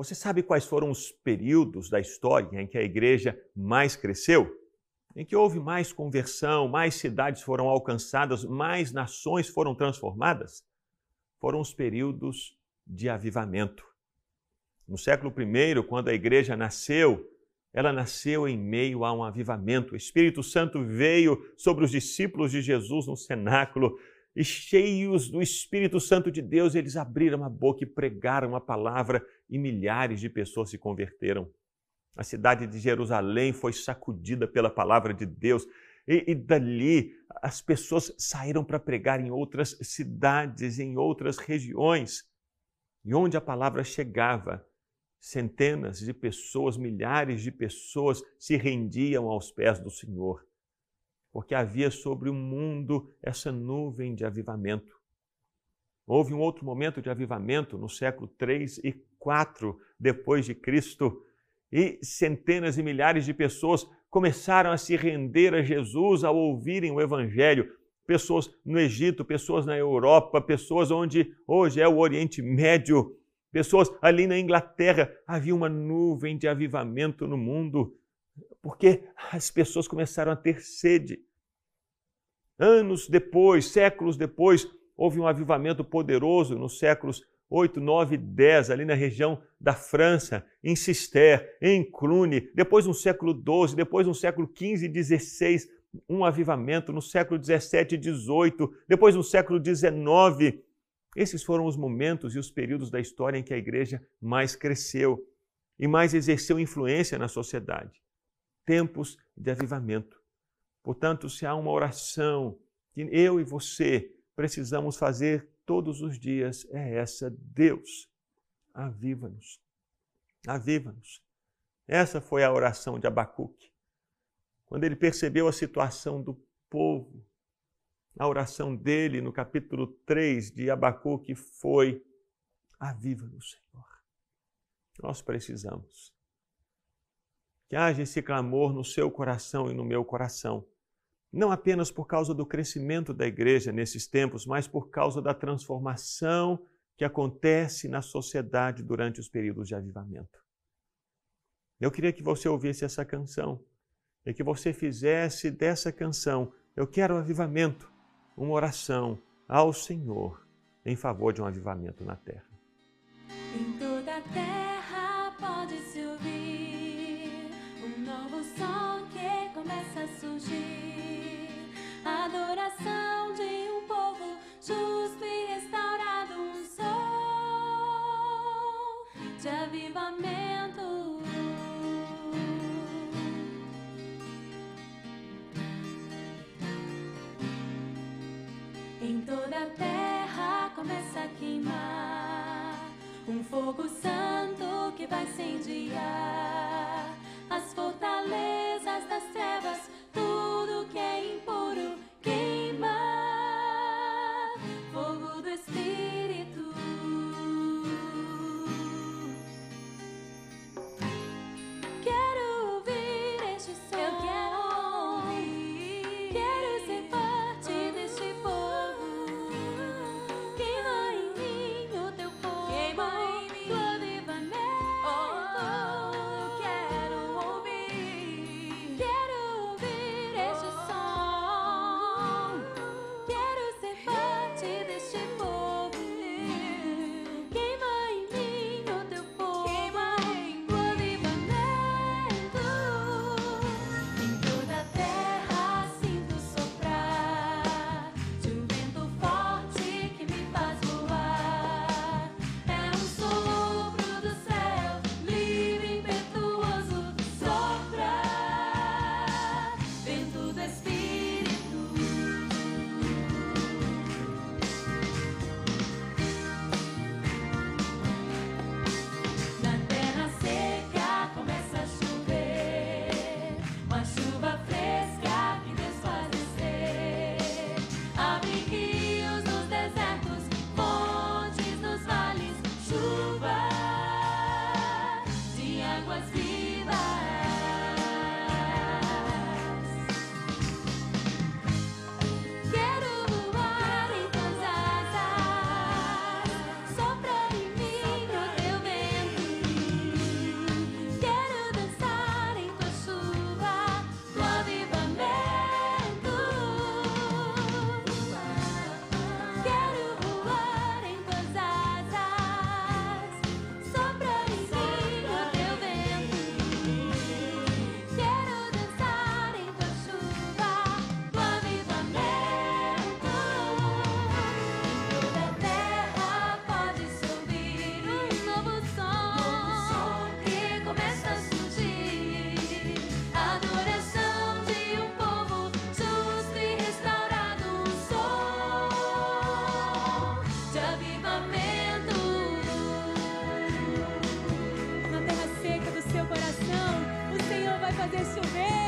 Você sabe quais foram os períodos da história em que a igreja mais cresceu? Em que houve mais conversão, mais cidades foram alcançadas, mais nações foram transformadas? Foram os períodos de avivamento. No século I, quando a igreja nasceu, ela nasceu em meio a um avivamento. O Espírito Santo veio sobre os discípulos de Jesus no cenáculo e, cheios do Espírito Santo de Deus, eles abriram a boca e pregaram a palavra e milhares de pessoas se converteram. A cidade de Jerusalém foi sacudida pela palavra de Deus. E, e dali as pessoas saíram para pregar em outras cidades, em outras regiões. E onde a palavra chegava, centenas de pessoas, milhares de pessoas se rendiam aos pés do Senhor, porque havia sobre o mundo essa nuvem de avivamento. Houve um outro momento de avivamento no século 3 e 4 depois de Cristo, e centenas e milhares de pessoas começaram a se render a Jesus ao ouvirem o evangelho. Pessoas no Egito, pessoas na Europa, pessoas onde hoje é o Oriente Médio, Pessoas ali na Inglaterra, havia uma nuvem de avivamento no mundo, porque as pessoas começaram a ter sede. Anos depois, séculos depois, houve um avivamento poderoso nos séculos 8, 9 e 10, ali na região da França, em Cister, em Cluny, depois no século 12, depois no século 15 e 16, um avivamento no século 17 e 18, depois no século 19, esses foram os momentos e os períodos da história em que a igreja mais cresceu e mais exerceu influência na sociedade. Tempos de avivamento. Portanto, se há uma oração que eu e você precisamos fazer todos os dias, é essa: Deus, aviva-nos. Aviva-nos. Essa foi a oração de Abacuque. Quando ele percebeu a situação do povo, a oração dele no capítulo 3 de Abacuque foi: Aviva-nos, Senhor. Nós precisamos. Que haja esse clamor no seu coração e no meu coração. Não apenas por causa do crescimento da igreja nesses tempos, mas por causa da transformação que acontece na sociedade durante os períodos de avivamento. Eu queria que você ouvisse essa canção e que você fizesse dessa canção, Eu Quero Avivamento, uma oração ao Senhor em favor de um avivamento na terra. Em toda a terra avivamento. Em toda a terra começa a queimar um fogo santo que vai incendiar fazer chover.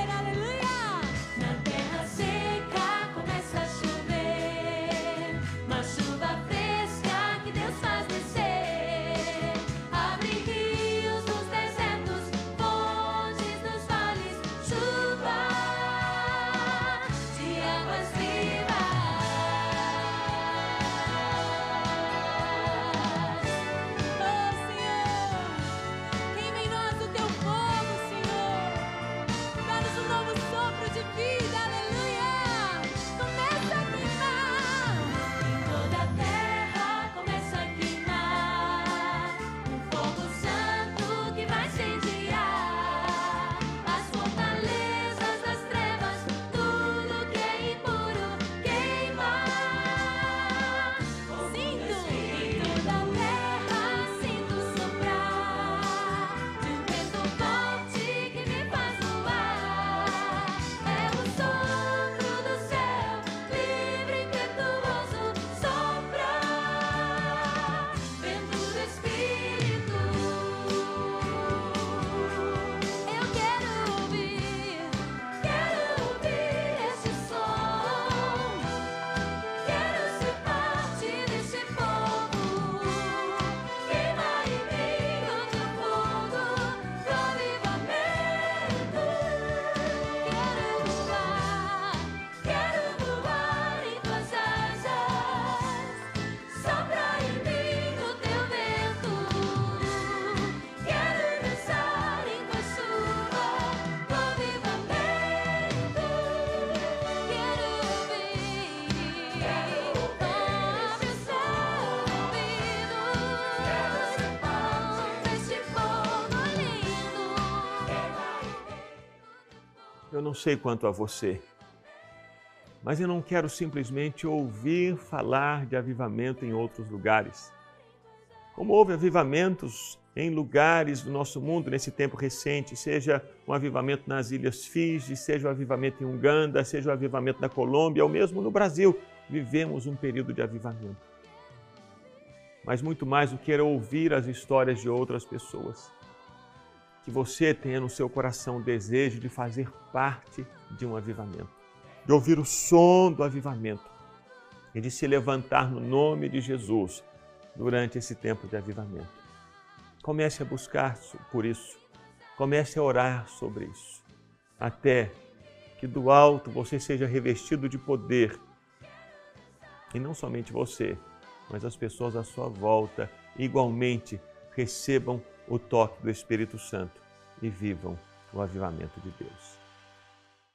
Eu não sei quanto a você, mas eu não quero simplesmente ouvir falar de avivamento em outros lugares. Como houve avivamentos em lugares do nosso mundo nesse tempo recente, seja um avivamento nas Ilhas Fiji, seja um avivamento em Uganda, seja um avivamento na Colômbia, ou mesmo no Brasil, vivemos um período de avivamento. Mas muito mais do que era ouvir as histórias de outras pessoas. Que você tenha no seu coração o desejo de fazer parte de um avivamento, de ouvir o som do avivamento e de se levantar no nome de Jesus durante esse tempo de avivamento. Comece a buscar por isso. Comece a orar sobre isso. Até que do alto você seja revestido de poder. E não somente você, mas as pessoas à sua volta igualmente recebam o toque do Espírito Santo e vivam o avivamento de Deus.